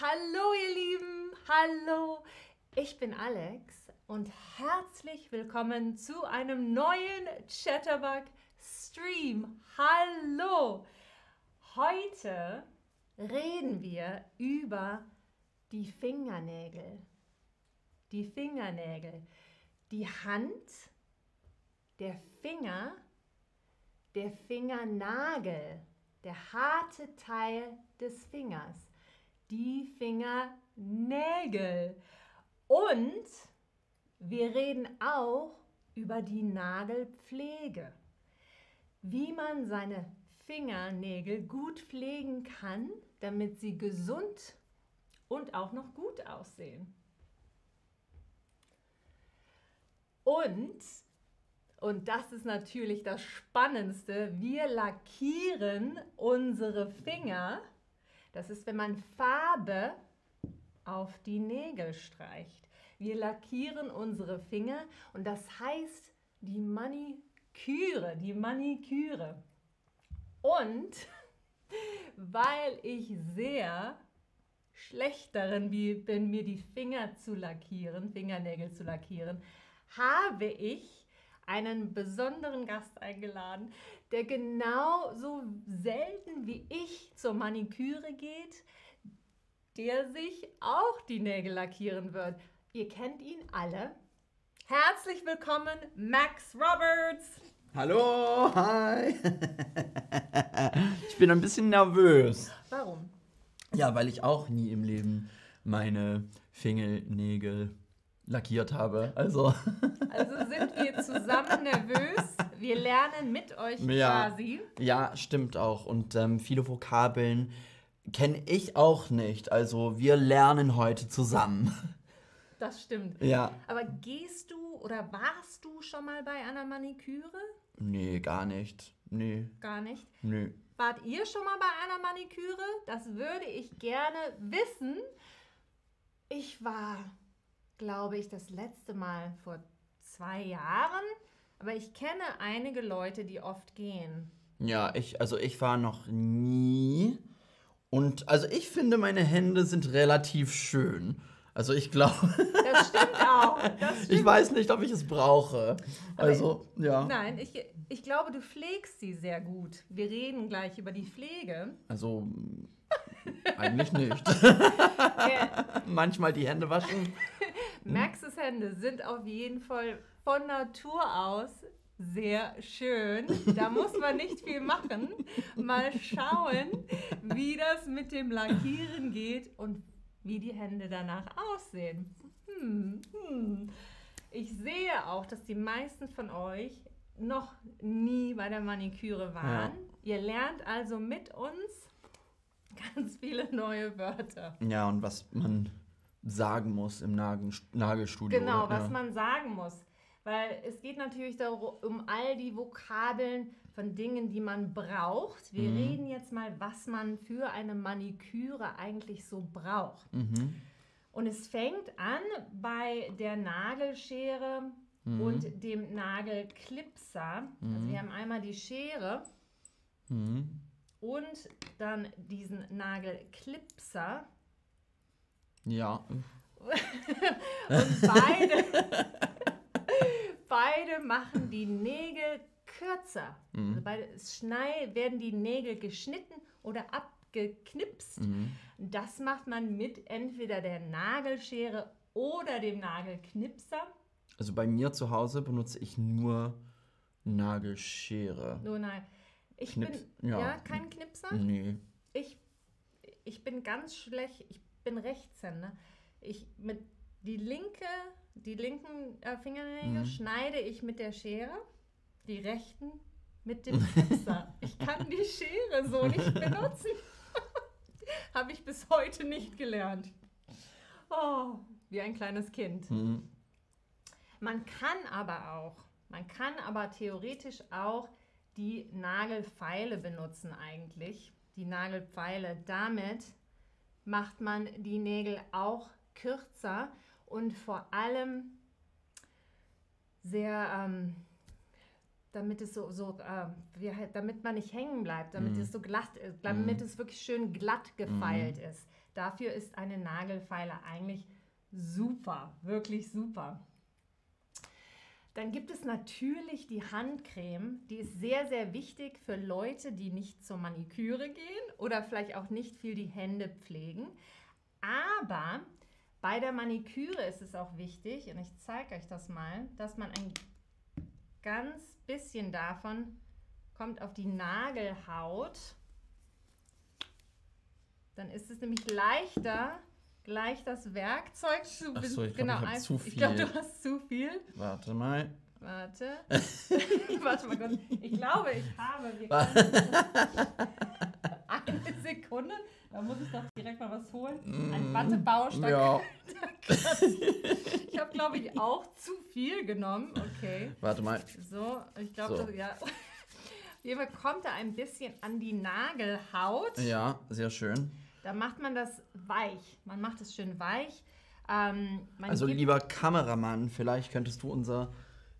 Hallo ihr Lieben, hallo. Ich bin Alex und herzlich willkommen zu einem neuen Chatterbug Stream. Hallo. Heute reden wir über die Fingernägel. Die Fingernägel. Die Hand, der Finger, der Fingernagel, der harte Teil des Fingers die Fingernägel. Und wir reden auch über die Nagelpflege. Wie man seine Fingernägel gut pflegen kann, damit sie gesund und auch noch gut aussehen. Und, und das ist natürlich das Spannendste, wir lackieren unsere Finger das ist, wenn man Farbe auf die Nägel streicht. Wir lackieren unsere Finger und das heißt die Maniküre, die Maniküre. Und weil ich sehr schlecht darin bin, mir die Finger zu lackieren, Fingernägel zu lackieren, habe ich einen besonderen Gast eingeladen, der genauso selten wie ich zur Maniküre geht, der sich auch die Nägel lackieren wird. Ihr kennt ihn alle. Herzlich willkommen, Max Roberts. Hallo, hi. ich bin ein bisschen nervös. Warum? Ja, weil ich auch nie im Leben meine Fingernägel lackiert habe. Also. also sind wir zusammen nervös. Wir lernen mit euch ja, quasi. Ja, stimmt auch. Und ähm, viele Vokabeln kenne ich auch nicht. Also wir lernen heute zusammen. Das stimmt. Ja. Aber gehst du oder warst du schon mal bei einer Maniküre? Nee, gar nicht. Nee. Gar nicht? Nee. Wart ihr schon mal bei einer Maniküre? Das würde ich gerne wissen. Ich war glaube ich, das letzte Mal vor zwei Jahren. Aber ich kenne einige Leute, die oft gehen. Ja, ich, also ich war noch nie. Und also ich finde, meine Hände sind relativ schön. Also ich glaube. Das stimmt auch. Das stimmt. Ich weiß nicht, ob ich es brauche. Also, ich, ja. Nein, ich, ich glaube, du pflegst sie sehr gut. Wir reden gleich über die Pflege. Also eigentlich nicht. Manchmal die Hände waschen. Maxes Hände sind auf jeden Fall von Natur aus sehr schön. Da muss man nicht viel machen. Mal schauen, wie das mit dem Lackieren geht und wie die Hände danach aussehen. Hm, hm. Ich sehe auch, dass die meisten von euch noch nie bei der Maniküre waren. Ja. Ihr lernt also mit uns ganz viele neue Wörter. Ja, und was man sagen muss im Nagelstudio. Genau, was ja. man sagen muss. Weil es geht natürlich darum, um all die Vokabeln von Dingen, die man braucht. Wir mhm. reden jetzt mal, was man für eine Maniküre eigentlich so braucht. Mhm. Und es fängt an bei der Nagelschere mhm. und dem Nagelklipser. Also wir mhm. haben einmal die Schere mhm. und dann diesen Nagelklipser. Ja. und beide, beide machen die Nägel kürzer. Mhm. Also bei Schnei werden die Nägel geschnitten oder abgeknipst. Mhm. Das macht man mit entweder der Nagelschere oder dem Nagelknipser. Also bei mir zu Hause benutze ich nur Nagelschere. Nur nein. Ich Knips bin ja. ja kein Knipser. Nee. Ich, ich bin ganz schlecht. Ich bin Rechtshänder. Ich mit die linke, die linken äh, Fingernägel mhm. schneide ich mit der Schere, die rechten mit dem Messer. ich kann die Schere so nicht benutzen. Habe ich bis heute nicht gelernt. Oh, wie ein kleines Kind. Mhm. Man kann aber auch, man kann aber theoretisch auch die Nagelfeile benutzen eigentlich. Die Nagelpfeile. Damit macht man die Nägel auch kürzer und vor allem sehr, ähm, damit es so, so äh, wie, damit man nicht hängen bleibt, damit mm. es so glatt ist, damit mm. es wirklich schön glatt gefeilt mm. ist. Dafür ist eine Nagelfeile eigentlich super, wirklich super. Dann gibt es natürlich die Handcreme. Die ist sehr, sehr wichtig für Leute, die nicht zur Maniküre gehen oder vielleicht auch nicht viel die Hände pflegen. Aber bei der Maniküre ist es auch wichtig, und ich zeige euch das mal, dass man ein ganz bisschen davon kommt auf die Nagelhaut. Dann ist es nämlich leichter, gleich das Werkzeug zu Ach so, ich glaub, genau, ich ein- zu Ich glaube, du hast zu viel. Warte mal. Warte. Warte mal kurz. Ich glaube, ich habe. Eine Sekunde. Da muss ich doch direkt mal was holen. Ein. Mm, Ja, Ich habe, glaube ich, auch zu viel genommen. Okay. warte mal. So, ich glaube, So. ja. Auf jeden Fall kommt er ein bisschen an die Nagelhaut. Ja, sehr schön. Da macht man das weich. Man macht es schön weich. Ähm, Also lieber Kameramann, vielleicht könntest du unser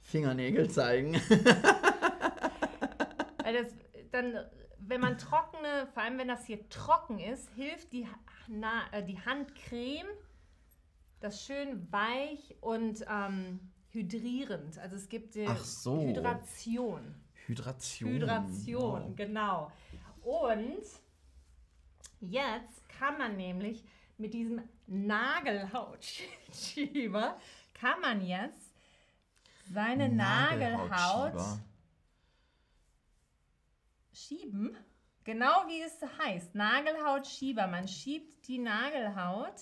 Fingernägel zeigen. Weil das dann, wenn man trockene, vor allem wenn das hier trocken ist, hilft die, na, äh, die Handcreme das schön weich und ähm, hydrierend. Also es gibt die so. Hydration. Hydration. Hydration, Wow. genau. Und jetzt kann man nämlich mit diesem Nagelhautschieber kann man jetzt seine Nagelhaut schieben. Genau wie es heißt, Nagelhautschieber. Man schiebt die Nagelhaut.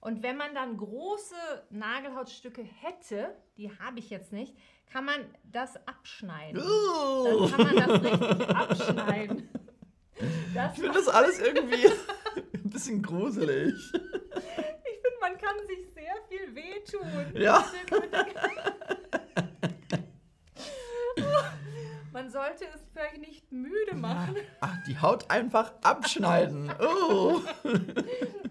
Und wenn man dann große Nagelhautstücke hätte, die habe ich jetzt nicht, kann man das abschneiden. Dann kann man das richtig abschneiden. Das, ich finde das alles irgendwie ein bisschen gruselig. ich finde, man kann sich sehr viel wehtun. Ja. Mit der- Man sollte es vielleicht nicht müde machen. Ach, die Haut einfach abschneiden. Oh.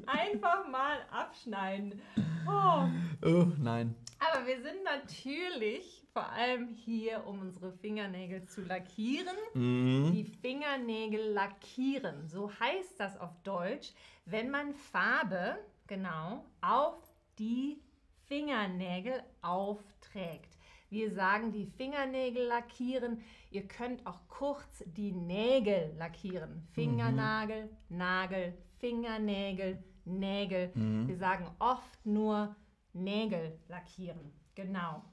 Einfach mal abschneiden. Oh. oh, nein. Aber wir sind natürlich vor allem hier, um unsere Fingernägel zu lackieren. Mhm. Die Fingernägel lackieren. So heißt das auf Deutsch, wenn man Farbe, genau, auf die Fingernägel aufträgt. Wir sagen die Fingernägel lackieren. Ihr könnt auch kurz die Nägel lackieren. Fingernagel, Nagel, Fingernägel, Nägel. Wir sagen oft nur Nägel lackieren. Genau.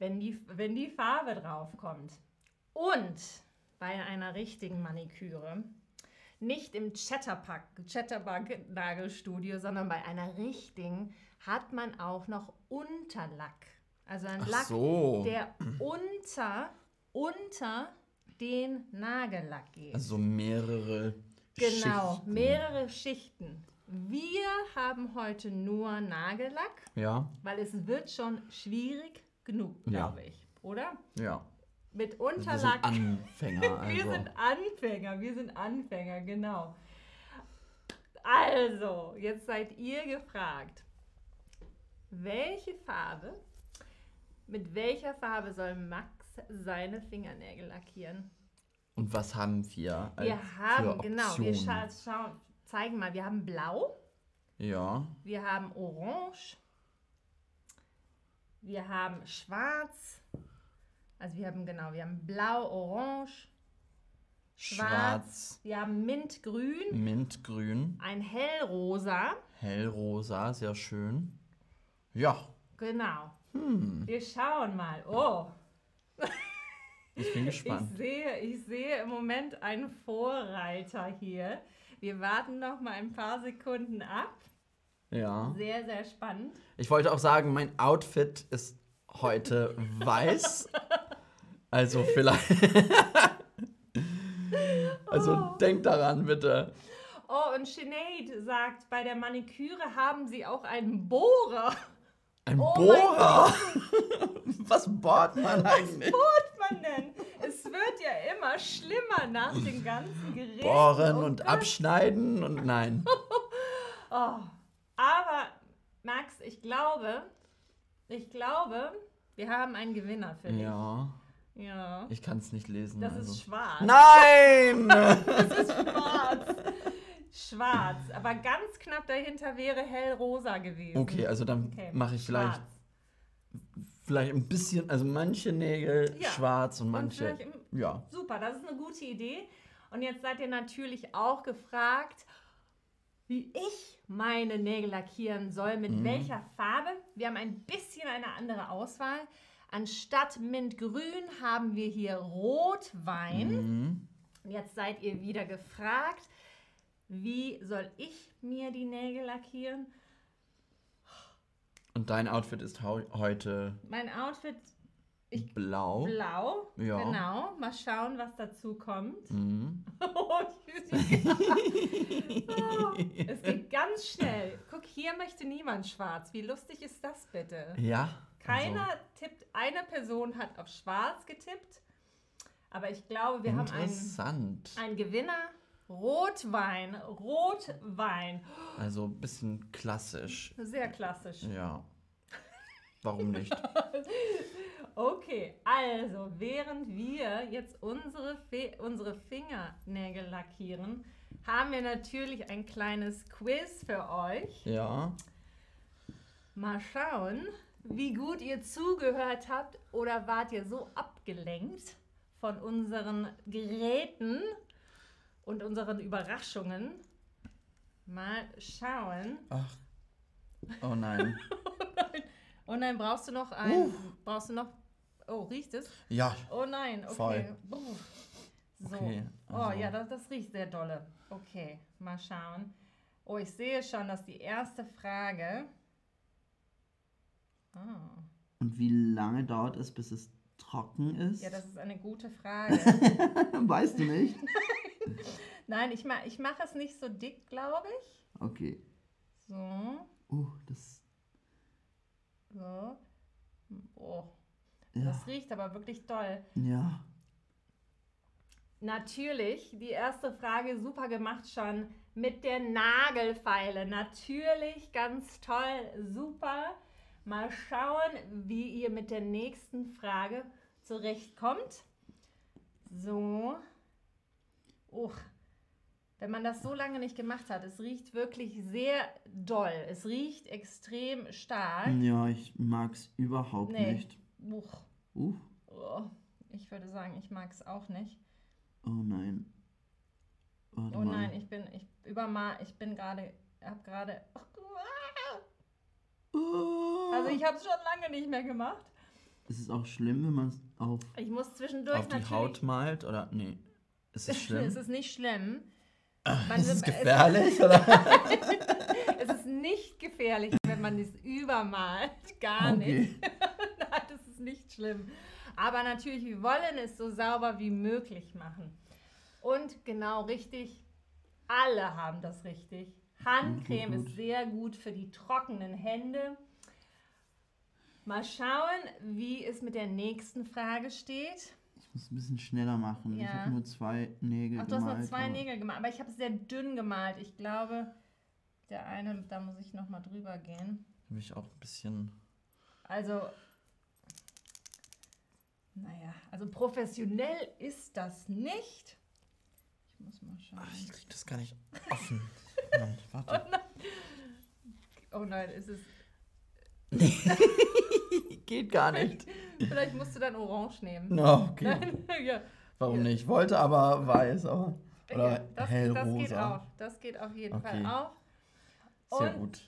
Wenn die, wenn die Farbe drauf kommt. Und bei einer richtigen Maniküre, nicht im Chatterpack, Chatterbug Nagelstudio, sondern bei einer richtigen, hat man auch noch Unterlack. Also ein Ach Lack, so. der unter, unter den Nagellack geht. Also mehrere genau, Schichten. mehrere Schichten. Wir haben heute nur Nagellack, Ja, weil es wird schon schwierig genug, Ja. glaube ich. Oder? ja. Mit Wir sind Unterlack. Anfänger. Wir Also. sind Anfänger, wir sind Anfänger, genau. Also, jetzt seid ihr gefragt. Welche Farbe, mit welcher Farbe soll Max seine Fingernägel lackieren? Und was haben wir? Als Wir haben, genau, wir scha schauen, zeigen mal, wir haben Blau, Ja, wir haben Orange, wir haben Schwarz, also wir haben, genau, wir haben Blau, Orange, Schwarz, schwarz, wir haben Mintgrün, mintgrün, ein Hellrosa, hellrosa, sehr schön. Ja, genau. hm, Wir schauen mal. Oh, ich bin ich gespannt. sehe, ich sehe im Moment einen Vorreiter hier. Wir warten noch mal ein paar Sekunden ab. Ja. Sehr, sehr spannend. Ich wollte auch sagen, mein Outfit ist heute weiß. Also vielleicht. also Oh. denkt daran, bitte. Oh, und Sinead sagt, bei der Maniküre haben sie auch einen Bohrer. Ein Oh Bohrer. Was bohrt man eigentlich? Was man denn? Es wird ja immer schlimmer nach den ganzen Geräten. Bohren Oh und Gott. abschneiden und nein. Oh. Aber, Max, ich glaube, ich glaube, wir haben einen Gewinner für dich. Ja, Ja. ich kann es nicht lesen. Das also. ist schwarz. Nein! Das ist schwarz. Schwarz, aber ganz knapp dahinter wäre hellrosa gewesen. Okay, also dann Okay, mache ich vielleicht, schwarz. vielleicht ein bisschen, also manche Nägel Ja. schwarz und Und manche. im- ja. Super, das ist eine gute Idee. Und jetzt seid ihr natürlich auch gefragt, wie ich meine Nägel lackieren soll, mit welcher Farbe. Wir haben ein bisschen eine andere Auswahl. Anstatt Mintgrün haben wir hier Rotwein. Mhm. Und Jetzt seid ihr wieder gefragt, wie soll ich mir die Nägel lackieren? Und dein Outfit ist heute Mein Outfit Ich- blau. blau. Ja. Genau. Mal schauen, was dazu kommt. Mhm. Oh, es geht ganz schnell. Guck, hier möchte niemand schwarz. Wie lustig ist das bitte? Ja. Keiner tippt, eine Person hat auf schwarz getippt. Aber ich glaube, wir also, haben einen, einen Gewinner. Rotwein. Rotwein. Also ein bisschen klassisch. Sehr klassisch. Ja. Warum nicht? Okay, also während wir jetzt unsere, Fe unsere Fingernägel lackieren, haben wir natürlich ein kleines Quiz für euch. ja. Mal schauen, wie gut ihr zugehört habt oder wart ihr so abgelenkt von unseren Geräten und unseren Überraschungen. Mal schauen. Ach. Oh nein. Und dann brauchst du noch ein. Uh. Brauchst du noch. Oh, riecht es? Ja. Oh nein, okay. Voll. So. Okay, oh also- ja, das, das riecht sehr dolle. Okay, mal schauen. Oh, ich sehe schon, dass die erste Frage. Ah. Und wie lange dauert es, bis es trocken ist? Ja, das ist eine gute Frage. weißt du nicht? Nein, ich, ma ich mache es nicht so dick, glaube ich. Okay. So, Uh, das. so. Oh, Ja. das riecht aber wirklich toll. Ja. Natürlich, die erste Frage super gemacht schon mit der Nagelfeile. Natürlich, ganz toll, super. Mal schauen, wie ihr mit der nächsten Frage zurechtkommt. So. Uch. Wenn man das so lange nicht gemacht hat, es riecht wirklich sehr doll. Es riecht extrem stark. Ja, ich mag's überhaupt Nee. nicht. Uch. Uh. Oh. Ich würde sagen, ich mag es auch nicht. Oh nein. Warte Oh mal. nein, ich bin, ich übermal, ich bin gerade, hab gerade, Oh. also ich habe es schon lange nicht mehr gemacht. Ist es auch schlimm, wenn man es auf, Ich muss zwischendurch auf die natürlich. Haut malt? Oder nee. Ist es schlimm? es ist nicht schlimm. Man- ist es es- gefährlich? oder? Es ist nicht gefährlich, wenn man es übermalt. Gar Okay. nicht. Nein, das ist nicht schlimm. Aber natürlich, wir wollen es so sauber wie möglich machen. Und genau richtig, alle haben das richtig. Handcreme Gut, gut. ist sehr gut für die trockenen Hände. Mal schauen, wie es mit der nächsten Frage steht. Ich muss ein bisschen schneller machen. Ich Ja. habe nur zwei Nägel Ach, du hast gemalt. noch zwei aber- Nägel gemalt, aber ich habe es sehr dünn gemalt. Ich glaube, der eine, da muss ich noch mal drüber gehen. Habe ich auch ein bisschen. Also, naja, also professionell ist das nicht. Ich muss mal schauen. Ach, ich krieg das gar nicht offen. Mann, warte. Oh nein. Oh nein, ist es. Geht gar nicht. Vielleicht musst du dann orange nehmen. No, okay. Nein, ja. Warum Ja. nicht? Wollte aber weiß, aber. Ja, Oder das, das hellrosa. geht auf. Das geht auf jeden Okay. Fall. Sehr Und gut.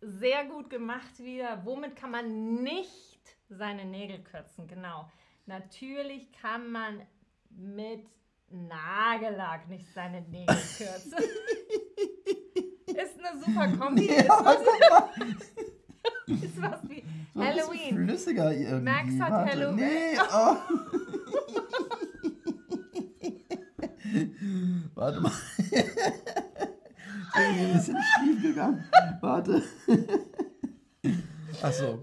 Sehr gut gemacht wieder. Womit kann man nicht seine Nägel kürzen? Genau. Natürlich kann man mit Nagellack nicht seine Nägel kürzen. ist eine super Kombi. was, ist was wie So Halloween. Flüssiger irgendwie. Max hat Warte. Halloween. Nee, oh. Warte mal. Ich bin ein bisschen schief gegangen. Warte. Achso,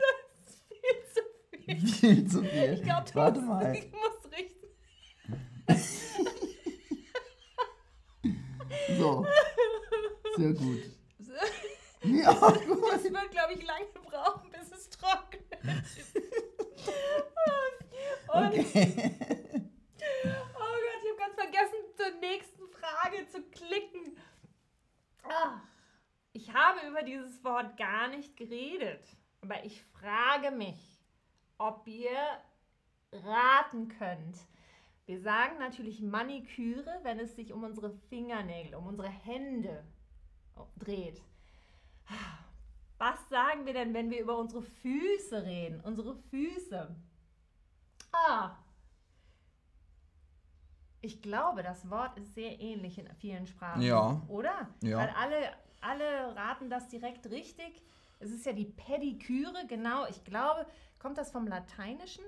das ist viel zu viel. viel zu viel. Ich glaube, Warte mal. ich muss richten. So. Sehr gut. Ja, gut. Es wird, glaube ich, lange brauchen, bis es trocknet. Und Okay. Oh Gott, ich habe ganz vergessen, zur nächsten Frage zu klicken. Ah, ich habe über dieses Wort gar nicht geredet, aber ich frage mich, ob ihr raten könnt. Wir sagen natürlich Maniküre, wenn es sich um unsere Fingernägel, um unsere Hände dreht. Was sagen wir denn, wenn wir über unsere Füße reden? Unsere Füße. Ah. Ich glaube, das Wort ist sehr ähnlich in vielen Sprachen. Ja. Oder? Ja. Weil alle, alle raten das direkt richtig. Es ist ja die Pediküre, genau. Ich glaube, kommt das vom Lateinischen?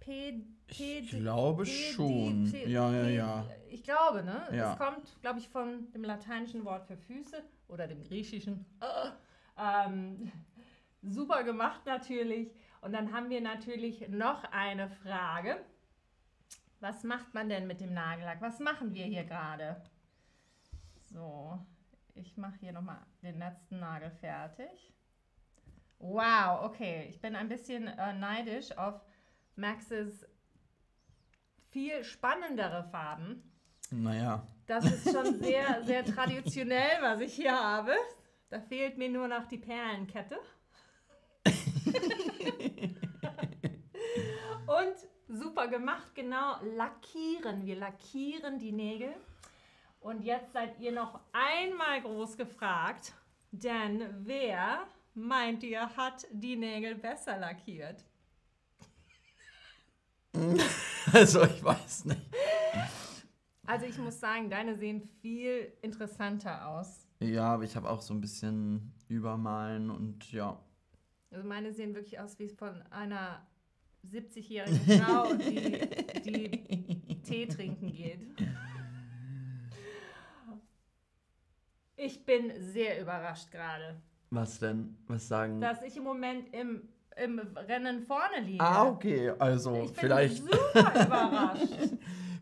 P, Ich glaube schon. Ja, ja, ja. Ich glaube, ne? Ja. Es kommt, glaube ich, von dem lateinischen Wort für Füße oder dem griechischen. Äh, ähm, super gemacht natürlich. Und dann haben wir natürlich noch eine Frage. Was macht man denn mit dem Nagellack? Was machen wir hier gerade? So, ich mache hier nochmal den letzten Nagel fertig. Wow, okay. Ich bin ein bisschen äh, neidisch auf Maxes viel spannendere Farben. Naja. Das ist schon sehr, sehr traditionell, was ich hier habe. Da fehlt mir nur noch die Perlenkette. Und super gemacht, genau, lackieren. Wir lackieren die Nägel. Und jetzt seid ihr noch einmal groß gefragt, denn wer meint ihr hat die Nägel besser lackiert? Also, ich weiß nicht. Also ich muss sagen, deine sehen viel interessanter aus. Ja, aber ich habe auch so ein bisschen Übermalen und ja. Also meine sehen wirklich aus wie von einer 70-jährigen Frau, die, die Tee trinken geht. Ich bin sehr überrascht gerade, Was denn? Was sagen? dass ich im Moment im, im Rennen vorne liege. ah, okay. Also, Ich bin vielleicht, super überrascht.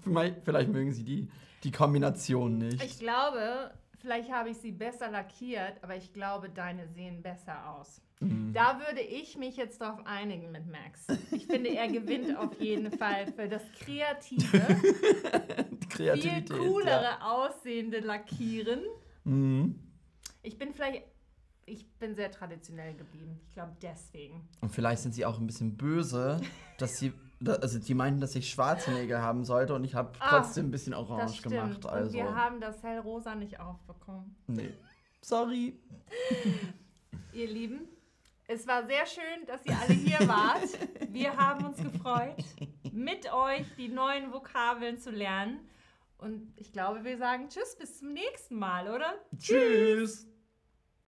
vielleicht, vielleicht mögen sie die, die Kombination nicht. Ich glaube, vielleicht habe ich sie besser lackiert, aber ich glaube, deine sehen besser aus. Mhm. Da würde ich mich jetzt darauf einigen mit Max. Ich finde, er gewinnt auf jeden Fall für das kreative, viel coolere Ja. aussehende Lackieren. Mhm. Ich bin vielleicht, ich bin sehr traditionell geblieben. Ich glaube deswegen. Und vielleicht sind sie auch ein bisschen böse, dass sie, also die meinten, dass ich schwarze Nägel haben sollte und ich habe Ah, trotzdem ein bisschen orange gemacht. Und Also, wir haben das hellrosa nicht aufbekommen. nee. Sorry. Ihr Lieben, es war sehr schön, dass ihr alle hier wart. Wir haben uns gefreut, mit euch die neuen Vokabeln zu lernen. Und ich glaube, wir sagen Tschüss, bis zum nächsten Mal, oder? Tschüss.